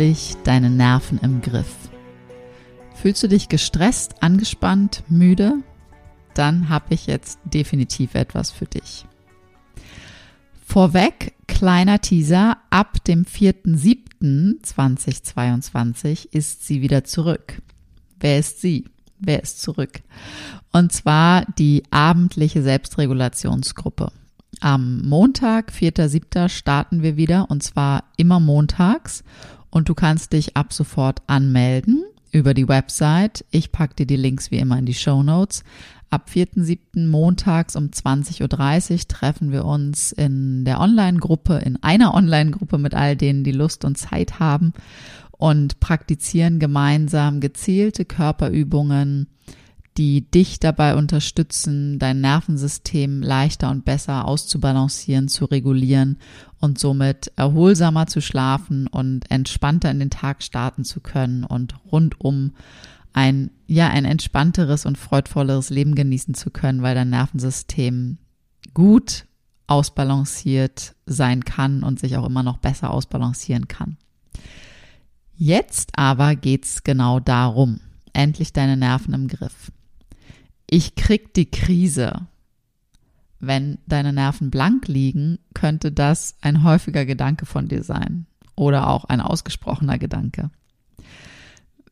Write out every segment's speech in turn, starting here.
Endlich deine Nerven im Griff. Fühlst du dich gestresst, angespannt, müde? Dann habe ich jetzt definitiv etwas für dich. Vorweg, kleiner Teaser, ab dem 4.7.2022 ist sie wieder zurück. Wer ist sie? Wer ist zurück? Und zwar die abendliche Selbstregulationsgruppe. Am Montag, 4.7. starten wir wieder und zwar immer montags und du kannst dich ab sofort anmelden über die Website. Ich packe dir die Links wie immer in die Show Notes. Ab 4.7. montags um 20.30 Uhr treffen wir uns in der Online-Gruppe, in einer Online-Gruppe mit all denen, die Lust und Zeit haben und praktizieren gemeinsam gezielte Körperübungen, die dich dabei unterstützen, dein Nervensystem leichter und besser auszubalancieren, zu regulieren und somit erholsamer zu schlafen und entspannter in den Tag starten zu können und rundum ein, ja, ein entspannteres und freudvolleres Leben genießen zu können, weil dein Nervensystem gut ausbalanciert sein kann und sich auch immer noch besser ausbalancieren kann. Jetzt aber geht's genau darum, endlich deine Nerven im Griff ich krieg die Krise. Wenn deine Nerven blank liegen, könnte das ein häufiger Gedanke von dir sein oder auch ein ausgesprochener Gedanke.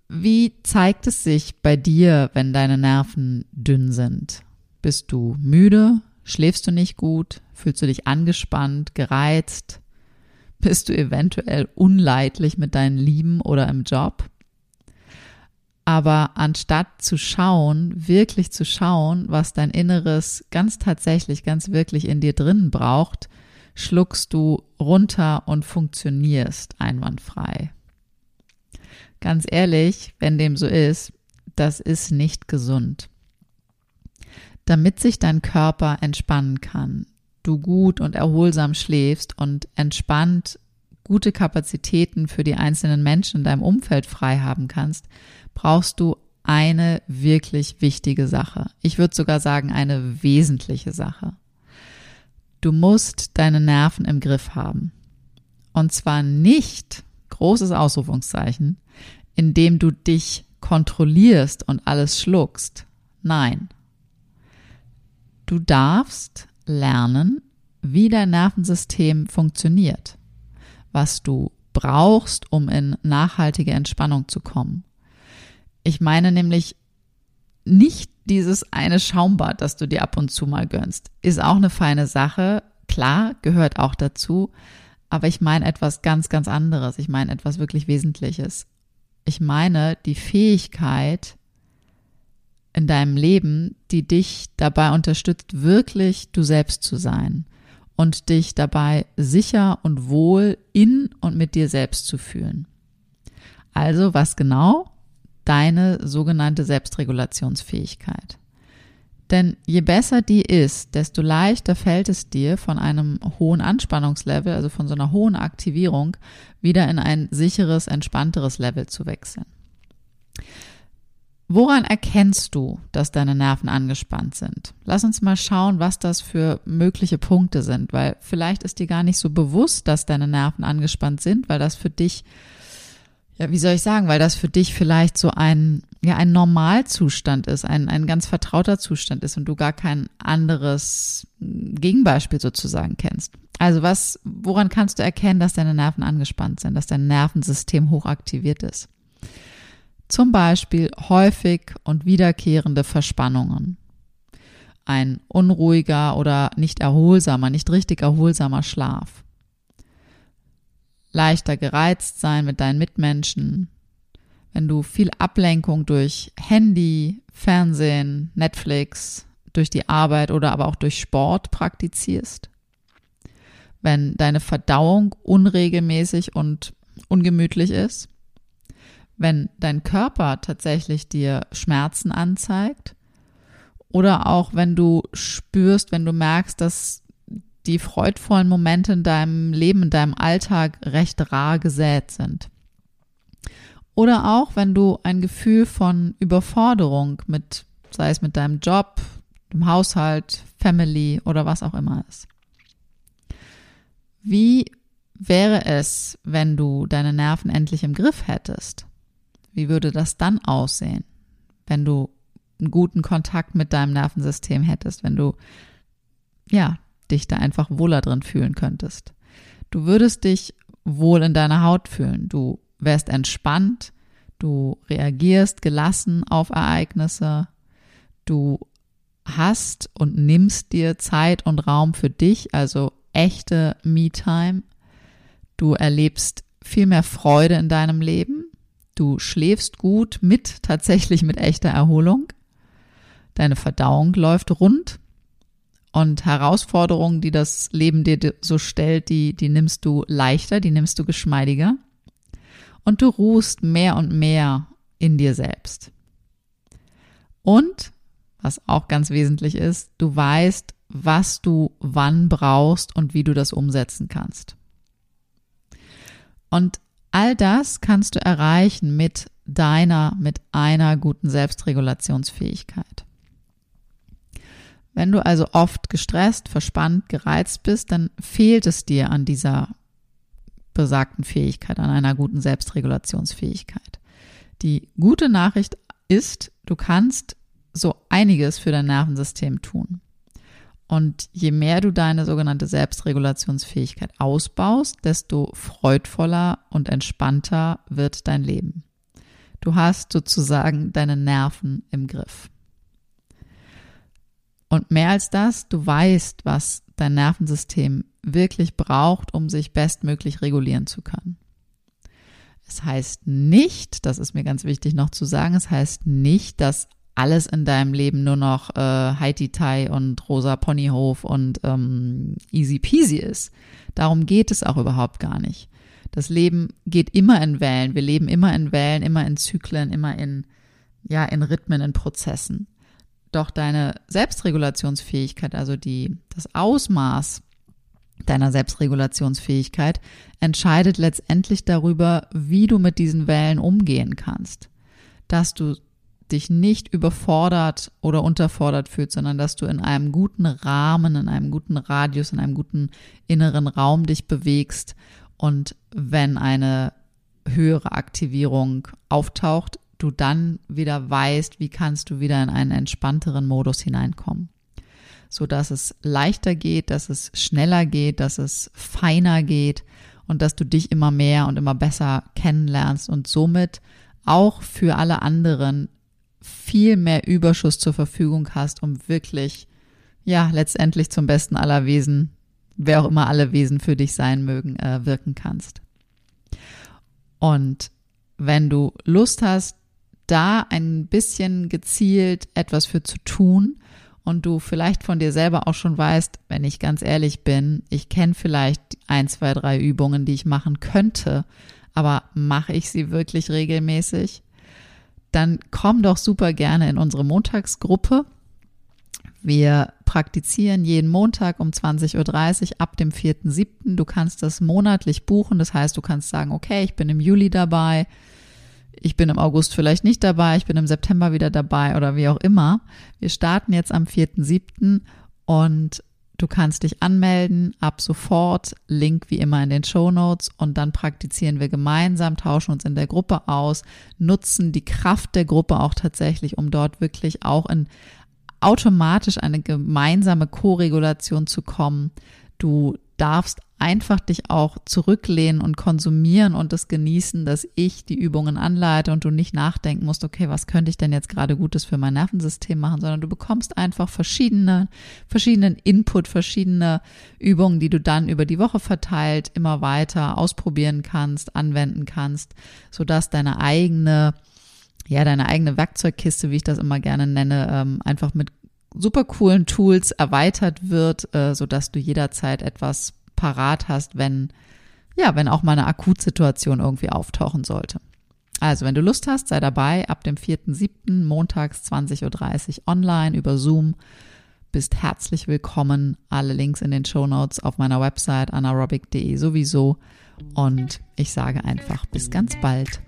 Wie zeigt es sich bei dir, wenn deine Nerven dünn sind? Bist du müde? Schläfst du nicht gut? Fühlst du dich angespannt, gereizt? Bist du eventuell unleidlich mit deinen Lieben oder im Job? Aber anstatt zu schauen, wirklich zu schauen, was dein Inneres ganz tatsächlich, ganz wirklich in dir drin braucht, schluckst du runter und funktionierst einwandfrei. Ganz ehrlich, wenn dem so ist, das ist nicht gesund. Damit sich dein Körper entspannen kann, du gut und erholsam schläfst und entspannt gute Kapazitäten für die einzelnen Menschen in deinem Umfeld frei haben kannst, brauchst du eine wirklich wichtige Sache. Ich würde sogar sagen, eine wesentliche Sache. Du musst deine Nerven im Griff haben. Und zwar nicht, großes Ausrufungszeichen, indem du dich kontrollierst und alles schluckst. Nein. Du darfst lernen, wie dein Nervensystem funktioniert, was du brauchst, um in nachhaltige Entspannung zu kommen. Ich meine nämlich nicht dieses eine Schaumbad, das du dir ab und zu mal gönnst. Ist auch eine feine Sache. Klar, gehört auch dazu. Aber ich meine etwas ganz, ganz anderes. Ich meine etwas wirklich Wesentliches. Ich meine die Fähigkeit in deinem Leben, die dich dabei unterstützt, wirklich du selbst zu sein und dich dabei sicher und wohl in und mit dir selbst zu fühlen. Also was genau? deine sogenannte Selbstregulationsfähigkeit. Denn je besser die ist, desto leichter fällt es dir von einem hohen Anspannungslevel, also von so einer hohen Aktivierung, wieder in ein sicheres, entspannteres Level zu wechseln. Woran erkennst du, dass deine Nerven angespannt sind? Lass uns mal schauen, was das für mögliche Punkte sind, weil vielleicht ist dir gar nicht so bewusst, dass deine Nerven angespannt sind, weil das für dich ja, wie soll ich sagen, weil das für dich vielleicht so ein, ja, ein Normalzustand ist, ein, ein ganz vertrauter Zustand ist und du gar kein anderes Gegenbeispiel sozusagen kennst. Also was, woran kannst du erkennen, dass deine Nerven angespannt sind, dass dein Nervensystem hochaktiviert ist? Zum Beispiel häufig und wiederkehrende Verspannungen. Ein unruhiger oder nicht erholsamer, nicht richtig erholsamer Schlaf. Leichter gereizt sein mit deinen Mitmenschen. Wenn du viel Ablenkung durch Handy, Fernsehen, Netflix, durch die Arbeit oder aber auch durch Sport praktizierst. Wenn deine Verdauung unregelmäßig und ungemütlich ist wenn dein Körper tatsächlich dir Schmerzen anzeigt oder auch wenn du spürst, wenn du merkst, dass die freudvollen Momente in deinem Leben, in deinem Alltag recht rar gesät sind. Oder auch, wenn du ein Gefühl von Überforderung mit, sei es mit deinem Job, dem Haushalt, Family oder was auch immer ist. Wie wäre es, wenn du deine Nerven endlich im Griff hättest? Wie würde das dann aussehen, wenn du einen guten Kontakt mit deinem Nervensystem hättest, wenn du, ja, dich da einfach wohler drin fühlen könntest? Du würdest dich wohl in deiner Haut fühlen. Du wärst entspannt. Du reagierst gelassen auf Ereignisse. Du hast und nimmst dir Zeit und Raum für dich, also echte Me-Time. Du erlebst viel mehr Freude in deinem Leben. Du schläfst gut mit tatsächlich mit echter Erholung. Deine Verdauung läuft rund und Herausforderungen, die das Leben dir so stellt, die, die nimmst du leichter, die nimmst du geschmeidiger. Und du ruhst mehr und mehr in dir selbst. Und, was auch ganz wesentlich ist, du weißt, was du wann brauchst und wie du das umsetzen kannst. Und All das kannst du erreichen mit deiner, mit einer guten Selbstregulationsfähigkeit. Wenn du also oft gestresst, verspannt, gereizt bist, dann fehlt es dir an dieser besagten Fähigkeit, an einer guten Selbstregulationsfähigkeit. Die gute Nachricht ist, du kannst so einiges für dein Nervensystem tun. Und je mehr du deine sogenannte Selbstregulationsfähigkeit ausbaust, desto freudvoller und entspannter wird dein Leben. Du hast sozusagen deine Nerven im Griff. Und mehr als das, du weißt, was dein Nervensystem wirklich braucht, um sich bestmöglich regulieren zu können. Es heißt nicht, das ist mir ganz wichtig noch zu sagen, es heißt nicht, dass alles in deinem Leben nur noch äh, Heidi Tai und rosa Ponyhof und ähm, easy peasy ist. Darum geht es auch überhaupt gar nicht. Das Leben geht immer in Wellen. Wir leben immer in Wellen, immer in Zyklen, immer in, ja, in Rhythmen, in Prozessen. Doch deine Selbstregulationsfähigkeit, also die, das Ausmaß deiner Selbstregulationsfähigkeit entscheidet letztendlich darüber, wie du mit diesen Wellen umgehen kannst. Dass du dich nicht überfordert oder unterfordert fühlt, sondern dass du in einem guten Rahmen, in einem guten Radius, in einem guten inneren Raum dich bewegst und wenn eine höhere Aktivierung auftaucht, du dann wieder weißt, wie kannst du wieder in einen entspannteren Modus hineinkommen. So dass es leichter geht, dass es schneller geht, dass es feiner geht und dass du dich immer mehr und immer besser kennenlernst und somit auch für alle anderen viel mehr Überschuss zur Verfügung hast, um wirklich, ja, letztendlich zum besten aller Wesen, wer auch immer alle Wesen für dich sein mögen, äh, wirken kannst. Und wenn du Lust hast, da ein bisschen gezielt etwas für zu tun und du vielleicht von dir selber auch schon weißt, wenn ich ganz ehrlich bin, ich kenne vielleicht ein, zwei, drei Übungen, die ich machen könnte, aber mache ich sie wirklich regelmäßig? Dann komm doch super gerne in unsere Montagsgruppe. Wir praktizieren jeden Montag um 20.30 Uhr ab dem 4.7. Du kannst das monatlich buchen. Das heißt, du kannst sagen, okay, ich bin im Juli dabei, ich bin im August vielleicht nicht dabei, ich bin im September wieder dabei oder wie auch immer. Wir starten jetzt am 4.7. und Du kannst dich anmelden ab sofort, Link wie immer in den Show Notes und dann praktizieren wir gemeinsam, tauschen uns in der Gruppe aus, nutzen die Kraft der Gruppe auch tatsächlich, um dort wirklich auch in automatisch eine gemeinsame Co-Regulation zu kommen. Du darfst einfach dich auch zurücklehnen und konsumieren und das genießen, dass ich die Übungen anleite und du nicht nachdenken musst, okay, was könnte ich denn jetzt gerade Gutes für mein Nervensystem machen, sondern du bekommst einfach verschiedene, verschiedenen Input, verschiedene Übungen, die du dann über die Woche verteilt immer weiter ausprobieren kannst, anwenden kannst, sodass deine eigene ja, deine eigene Werkzeugkiste, wie ich das immer gerne nenne, ähm, einfach mit super coolen Tools erweitert wird, äh, so dass du jederzeit etwas parat hast, wenn, ja, wenn auch mal eine Akutsituation irgendwie auftauchen sollte. Also, wenn du Lust hast, sei dabei ab dem 4.7. montags 20.30 Uhr online über Zoom. Bist herzlich willkommen. Alle Links in den Show Notes auf meiner Website anaerobic.de sowieso. Und ich sage einfach bis ganz bald.